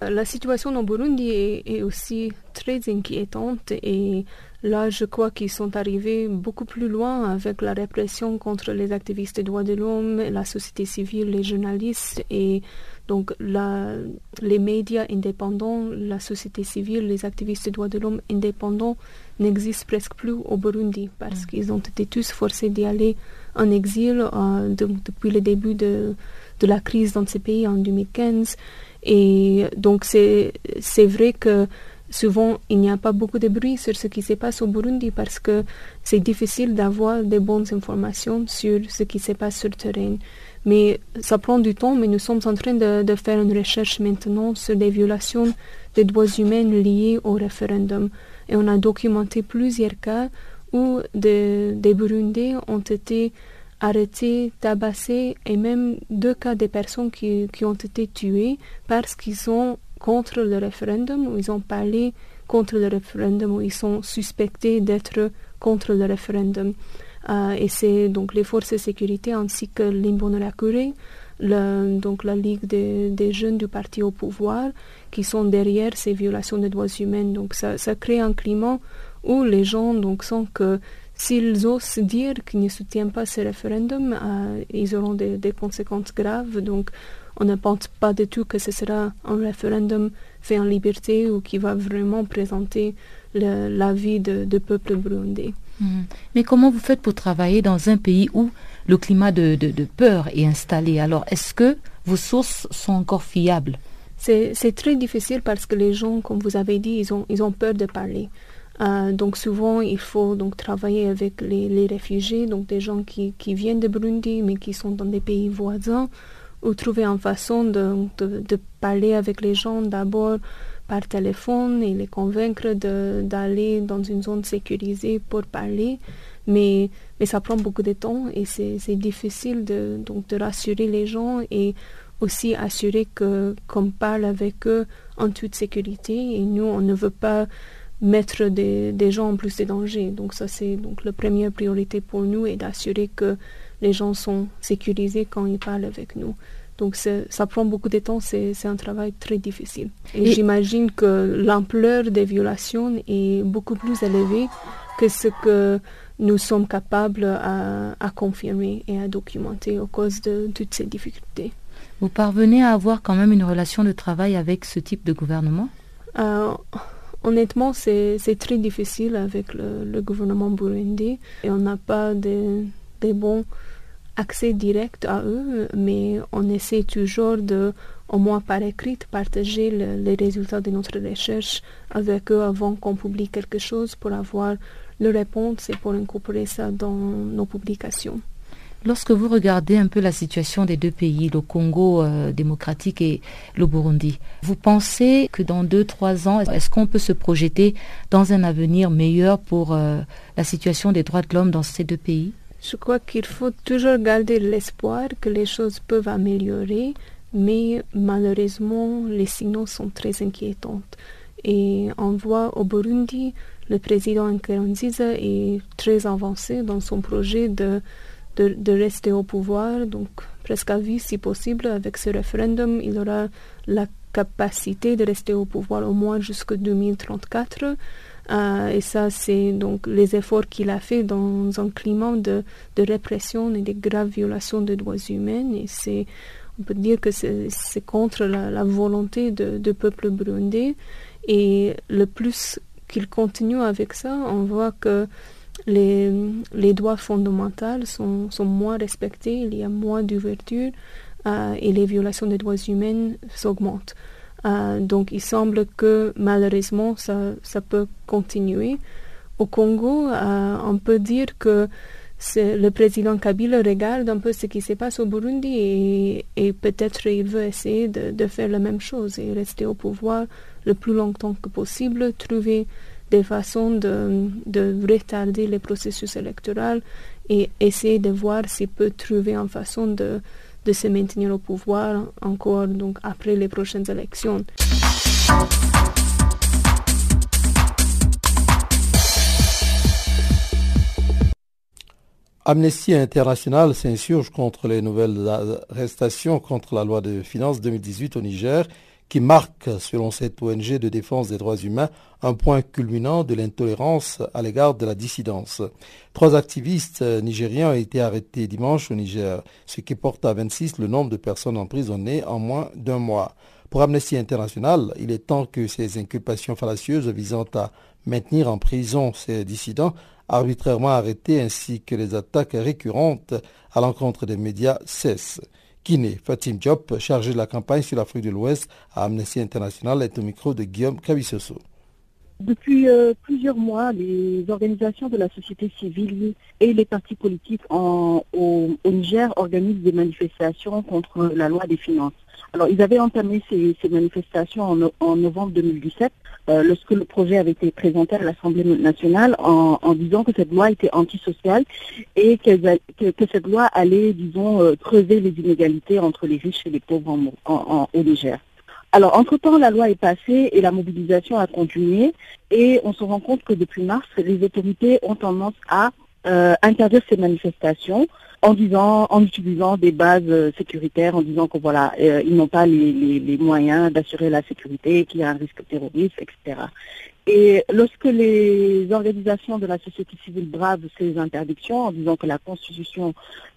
Speaker 13: La situation au Burundi est, aussi très inquiétante et là je crois qu'ils sont arrivés beaucoup plus loin avec la répression contre les activistes des droits de l'homme, la société civile, les journalistes et donc les médias indépendants, la société civile, les activistes des droits de l'homme indépendants n'existent presque plus au Burundi parce mm. qu'ils ont été tous forcés d'y aller en exil euh, depuis le début de, de la crise dans ces pays en 2015. Et donc c'est vrai que souvent il n'y a pas beaucoup de bruit sur ce qui se passe au Burundi parce que c'est difficile d'avoir des bonnes informations sur ce qui se passe sur le terrain. Mais ça prend du temps, mais nous sommes en train de, faire une recherche maintenant sur des violations des droits humains liées au référendum. Et on a documenté plusieurs cas où des, des Burundais ont été arrêtés, tabassés et même deux cas de personnes qui, qui ont été tuées parce qu'ils sont contre le référendum ou ils ont parlé contre le référendum ou ils sont suspectés d'être contre le référendum. Euh, et c'est donc les forces de sécurité ainsi que l'Imbonerakure, donc la Ligue des, des, jeunes du parti au pouvoir, qui sont derrière ces violations des droits humains. Donc ça, crée un climat où les gens donc sentent que S'ils osent dire qu'ils ne soutiennent pas ce référendum, euh, ils auront des, conséquences graves. Donc, on ne pense pas du tout que ce sera un référendum fait en liberté ou qui va vraiment présenter la vie de, peuple burundais.
Speaker 1: Mhm. Mais comment vous faites pour travailler dans un pays où le climat de, peur est installé? Alors, est-ce que vos sources sont encore fiables?
Speaker 13: C'est très difficile parce que les gens, comme vous avez dit, ils ont, peur de parler. Euh, donc souvent, il faut donc travailler avec les, réfugiés, donc des gens qui, viennent de Burundi mais qui sont dans des pays voisins, ou trouver une façon de, parler avec les gens d'abord par téléphone et les convaincre d'aller dans une zone sécurisée pour parler. Mais, mais ça prend beaucoup de temps et c'est difficile de, donc, de rassurer les gens et aussi assurer qu'on parle avec eux en toute sécurité. Et nous, on ne veut pas mettre des, des, gens en plus de danger. Donc ça c'est donc la première priorité pour nous et d'assurer que les gens sont sécurisés quand ils parlent avec nous. Donc ça prend beaucoup de temps, c'est un travail très difficile. Et, j'imagine que l'ampleur des violations est beaucoup plus élevée que ce que nous sommes capables à, à confirmer et à documenter à cause de toutes ces difficultés.
Speaker 1: Vous parvenez à avoir quand même une relation de travail avec ce type de gouvernement?
Speaker 13: Euh, Honnêtement, c'est très difficile avec le, gouvernement burundi et on n'a pas de, bons accès directs à eux, mais on essaie toujours de, au moins par écrit, partager les résultats de notre recherche avec eux avant qu'on publie quelque chose pour avoir le réponse et pour incorporer ça dans nos publications.
Speaker 1: Lorsque vous regardez un peu la situation des deux pays, le Congo euh, démocratique et le Burundi, vous pensez que dans deux, trois ans, est-ce qu'on peut se projeter dans un avenir meilleur pour euh, la situation des droits de l'homme dans ces deux pays?
Speaker 13: Je crois qu'il faut toujours garder l'espoir que les choses peuvent améliorer, mais malheureusement, les signaux sont très inquiétants. Et on voit au Burundi, le président Nkurunziza est très avancé dans son projet de de, rester au pouvoir, donc presque à vie si possible. Avec ce référendum, il aura la capacité de rester au pouvoir au moins jusqu'en 2034. Euh, et ça, c'est donc les efforts qu'il a fait dans un climat de, répression et de graves violations des droits humains. Et c'est, on peut dire que c'est contre la, volonté du peuple burundais. Et le plus qu'il continue avec ça, on voit que les, les droits fondamentaux sont, sont, moins respectés, il y a moins d'ouverture euh, et les violations des droits humains s'augmentent. Euh, donc il semble que malheureusement ça, ça peut continuer. Au Congo, euh, on peut dire que le président Kabila regarde un peu ce qui se passe au Burundi et, et peut-être il veut essayer de, de, faire la même chose et rester au pouvoir le plus longtemps que possible, trouver des façons de, de retarder le processus électoral et essayer de voir s'il peut trouver une façon de, de se maintenir au pouvoir encore donc après les prochaines élections.
Speaker 2: Amnesty International s'insurge contre les nouvelles arrestations contre la loi de finances 2018 au Niger qui marque, selon cette ONG de défense des droits humains, un point culminant de l'intolérance à l'égard de la dissidence. Trois activistes nigériens ont été arrêtés dimanche au Niger, ce qui porte à 26 le nombre de personnes emprisonnées en moins d'un mois. Pour Amnesty International, il est temps que ces inculpations fallacieuses visant à maintenir en prison ces dissidents arbitrairement arrêtés ainsi que les attaques récurrentes à l'encontre des médias cessent. Guinée. Fatim Diop, chargé de la campagne sur l'Afrique de l'Ouest à Amnesty International, est au micro de Guillaume Kavissoso.
Speaker 14: Depuis euh, plusieurs mois, les organisations de la société civile et les partis politiques au, Niger organisent des manifestations contre la loi des finances. Alors, ils avaient entamé ces, manifestations en, novembre 2017, euh, lorsque le projet avait été présenté à l'Assemblée nationale en, disant que cette loi était antisociale et que, cette loi allait, disons, euh, creuser les inégalités entre les riches et les pauvres en, au Niger. Alors, entre-temps, la loi est passée et la mobilisation a continué et on se rend compte que depuis mars, les autorités ont tendance à euh, interdire ces manifestations en disant, en utilisant des bases euh, sécuritaires, en disant que voilà, euh, ils n'ont pas les, moyens d'assurer la sécurité, qu'il y a un risque terroriste, etc. Et lorsque les organisations de la société civile bravent ces interdictions en disant que la constitution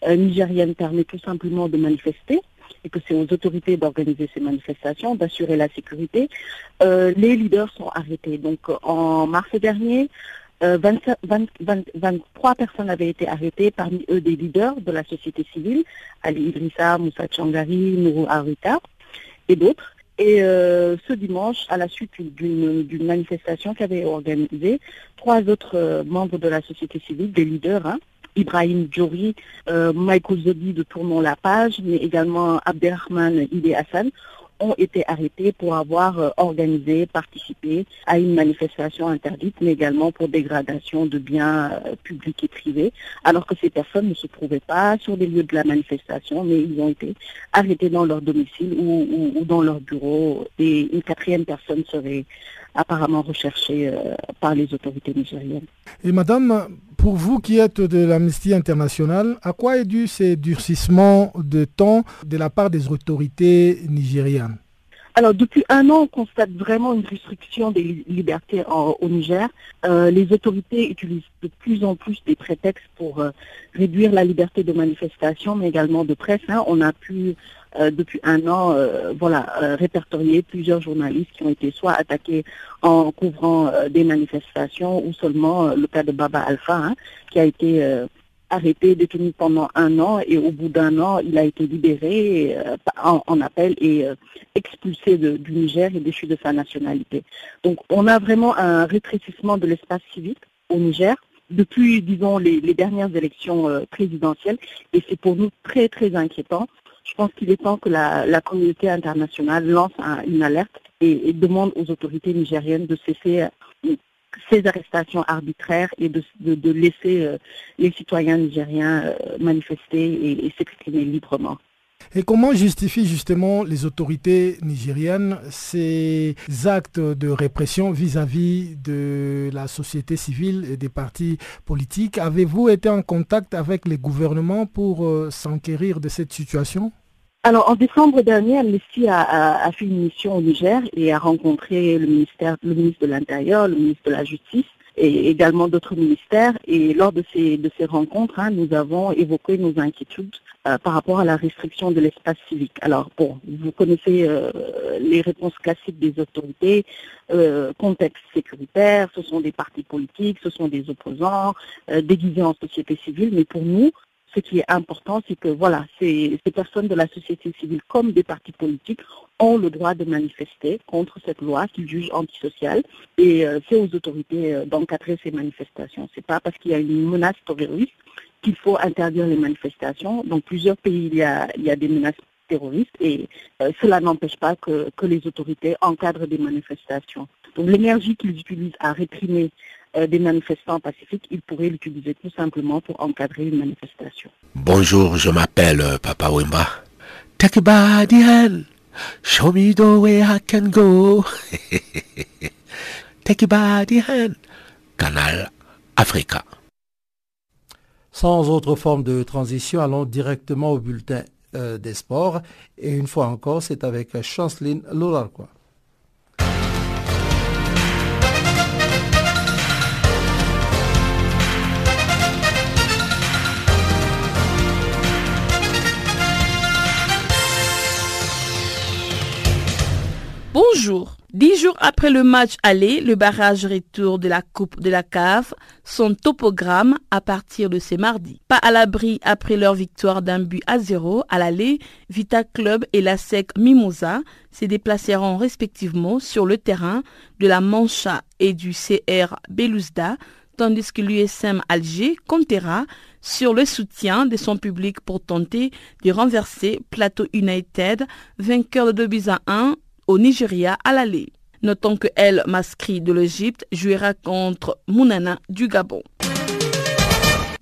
Speaker 14: euh, nigérienne permet tout simplement de manifester, et que c'est aux autorités d'organiser ces manifestations, d'assurer la sécurité, les leaders sont arrêtés. Donc en mars dernier, 23 personnes avaient été arrêtées, parmi eux des leaders de la société civile, Ali Idrissa, Moussa Changari, Nourou Arita et d'autres. Et euh, ce dimanche, à la suite d'une manifestation qu'avaient organisée trois autres euh, membres de la société civile, des leaders, hein, Ibrahim Djouri, euh, Michael Zodi de Tournon La Page, mais également Abdelrahman Ide Hassan, ont été arrêtés pour avoir euh, organisé, participé à une manifestation interdite, mais également pour dégradation de biens euh, publics et privés, alors que ces personnes ne se trouvaient pas sur les lieux de la manifestation, mais ils ont été arrêtés dans leur domicile ou, dans leur bureau, et une quatrième personne serait apparemment recherchée euh, par les autorités nigériennes.
Speaker 3: Et madame, pour vous qui êtes de l'Amnesty International, à quoi est dû ces durcissements de temps de la part des autorités nigériennes?
Speaker 14: Alors depuis un an, on constate vraiment une restriction des libertés au Niger. Euh, les autorités utilisent de plus en plus des prétextes pour euh, réduire la liberté de manifestation, mais également de presse. Hein. On a pu euh, depuis un an, voilà, répertorier plusieurs journalistes qui ont été soit attaqués en couvrant des manifestations ou seulement le cas de Baba Alpha, hein, qui a été arrêté, détenu pendant un an et au bout d'un an, il a été libéré euh, en, appel et euh, expulsé du Niger et déchu de sa nationalité. Donc on a vraiment un rétrécissement de l'espace civique au Niger depuis, disons, les, dernières élections présidentielles. Et c'est pour nous très, très inquiétant. Je pense qu'il est temps que la, communauté internationale lance une alerte et, demande aux autorités nigériennes de cesser ces arrestations arbitraires et de, laisser les citoyens nigériens manifester et s'exprimer librement.
Speaker 3: Et comment justifient justement les autorités nigériennes ces actes de répression vis-à-vis de la société civile et des partis politiques? Avez-vous été en contact avec les gouvernements pour euh, s'enquérir de cette situation?
Speaker 14: Alors, en décembre dernier, Amnesty a, a, fait une mission au Niger et a rencontré le ministère, le ministre de l'Intérieur, le ministre de la Justice et également d'autres ministères. Et lors de ces, de ces rencontres, hein, nous avons évoqué nos inquiétudes euh, par rapport à la restriction de l'espace civique. Alors, bon, vous connaissez euh, les réponses classiques des autorités, euh, contexte sécuritaire, ce sont des partis politiques, ce sont des opposants, déguisés en société civile, mais pour nous, ce qui est important, c'est que voilà, ces, personnes de la société civile comme des partis politiques ont le droit de manifester contre cette loi qu'ils jugent antisociale et c'est aux autorités d'encadrer ces manifestations. C'est pas parce qu'il y a une menace terroriste qu'il faut interdire les manifestations. Dans plusieurs pays, il y a, des menaces terroristes et euh, cela n'empêche pas que, les autorités encadrent des manifestations. Donc l'énergie qu'ils utilisent à réprimer euh, des manifestants pacifiques, ils pourraient l'utiliser tout simplement pour encadrer une manifestation.
Speaker 15: Bonjour, je m'appelle euh, Papa Wimba. Take a hand, show me the way I can go. Take a hand, Canal Africa.
Speaker 2: Sans autre forme de transition, allons directement au bulletin euh, des sports. Et une fois encore, c'est avec Chanceline Lorarquois.
Speaker 12: Bonjour. Dix jours après le match aller, le barrage retour de la Coupe de la CAF, son topogramme à partir de ce mardi. Pas à l'abri après leur victoire d'un but à zéro à l'aller, Vita Club et la SEC Mimosa se déplaceront respectivement sur le terrain de la Mancha et du CR Belouzda, tandis que l'USM Alger comptera sur le soutien de son public pour tenter de renverser Plateau United, vainqueur de 2 buts à 1 au Nigeria à l'aller. Notons que El Maskri de l'Égypte jouera contre Mounana du Gabon.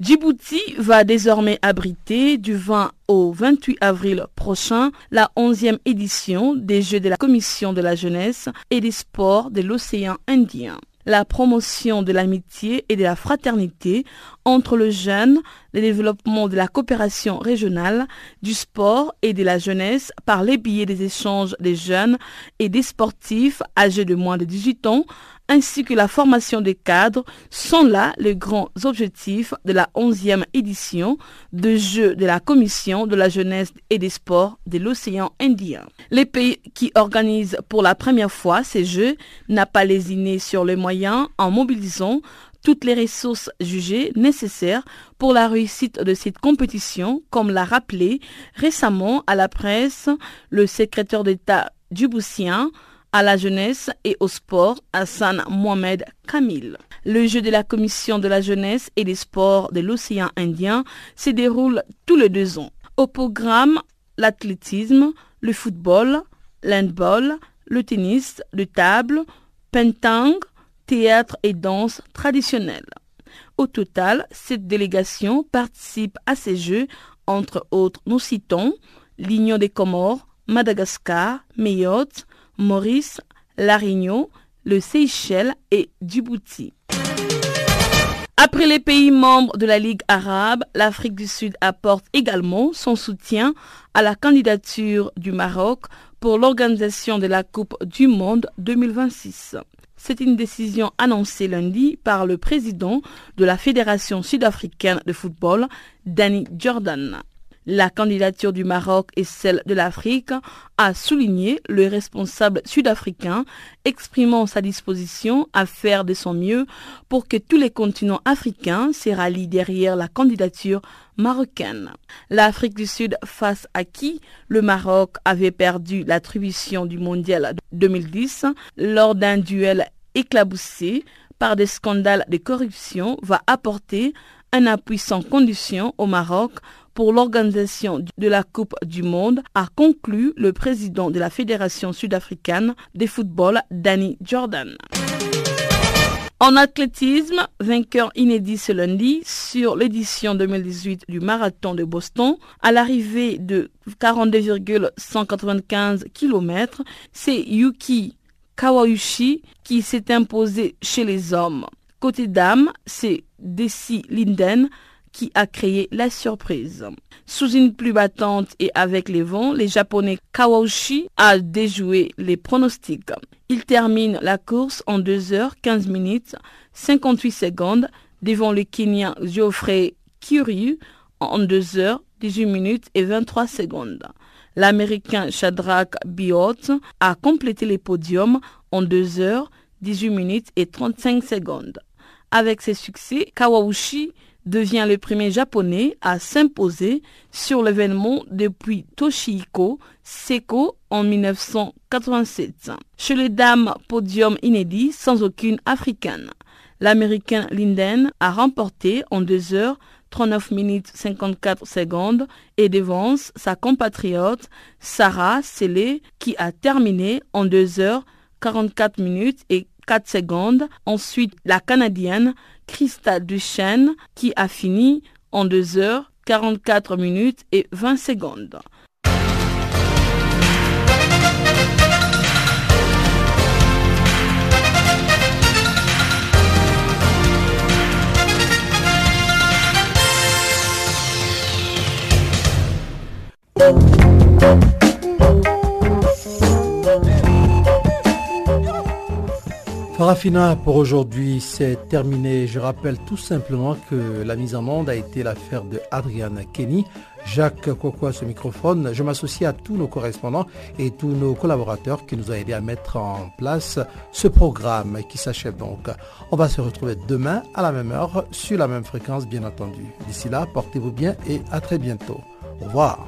Speaker 12: Djibouti va désormais abriter du 20 au 28 avril prochain la 11e édition des Jeux de la Commission de la jeunesse et des sports de l'océan Indien la promotion de l'amitié et de la fraternité entre le jeune, le développement de la coopération régionale, du sport et de la jeunesse par les billets des échanges des jeunes et des sportifs âgés de moins de 18 ans, ainsi que la formation des cadres sont là les grands objectifs de la 11e édition de Jeux de la Commission de la jeunesse et des sports de l'océan Indien. Les pays qui organisent pour la première fois ces Jeux n'a pas lésiné sur les moyens en mobilisant toutes les ressources jugées nécessaires pour la réussite de cette compétition, comme l'a rappelé récemment à la presse le secrétaire d'État djiboutien à la jeunesse et au sport, Hassan Mohamed Kamil. Le jeu de la Commission de la jeunesse et des sports de l'océan Indien se déroule tous les deux ans. Au programme, l'athlétisme, le football, l'handball, le tennis de table, pentang, théâtre et danse traditionnelle. Au total, cette délégation participe à ces Jeux, entre autres, nous citons l'Union des Comores, Madagascar, Mayotte, Maurice, La le Seychelles et Djibouti. Après les pays membres de la Ligue arabe, l'Afrique du Sud apporte également son soutien à la candidature du Maroc pour l'organisation de la Coupe du Monde 2026. C'est une décision annoncée lundi par le président de la Fédération sud-africaine de football, Danny Jordan. La candidature du Maroc et celle de l'Afrique a souligné le responsable sud-africain exprimant sa disposition à faire de son mieux pour que tous les continents africains se rallient derrière la candidature marocaine. L'Afrique du Sud face à qui? Le Maroc avait perdu l'attribution du mondial 2010 lors d'un duel éclaboussé par des scandales de corruption va apporter un appui sans condition au Maroc l'organisation de la Coupe du Monde, a conclu le président de la Fédération sud-africaine de football, Danny Jordan. En athlétisme, vainqueur inédit ce lundi sur l'édition 2018 du marathon de Boston, à l'arrivée de 42,195 km, c'est Yuki Kawauchi qui s'est imposé chez les hommes. Côté dames, c'est Desi Linden qui a créé la surprise. Sous une pluie battante et avec les vents, les Japonais Kawauchi a déjoué les pronostics. Il termine la course en 2 heures 15 minutes 58 secondes devant le Kenyan Geoffrey Kiryu en 2 heures 18 minutes et 23 secondes. L'Américain Shadrach Biot a complété les podiums en 2 heures 18 minutes et 35 secondes. Avec ses succès, Kawauchi devient le premier japonais à s'imposer sur l'événement depuis Toshihiko Seko en 1987. Chez les dames, podium inédit sans aucune africaine. L'américain Linden a remporté en 2 heures 39 minutes 54 secondes et devance sa compatriote Sarah Sele qui a terminé en 2 heures 44 minutes et 4 secondes. Ensuite, la Canadienne Christa Duchesne qui a fini en 2 heures 44 minutes et 20 secondes.
Speaker 2: Farafina, pour aujourd'hui, c'est terminé. Je rappelle tout simplement que la mise en onde a été l'affaire de Adriana Kenny. Jacques Kokwa, ce microphone. Je m'associe à tous nos correspondants et tous nos collaborateurs qui nous ont aidés à mettre en place ce programme qui s'achève donc. On va se retrouver demain à la même heure, sur la même fréquence, bien entendu. D'ici là, portez-vous bien et à très bientôt. Au revoir.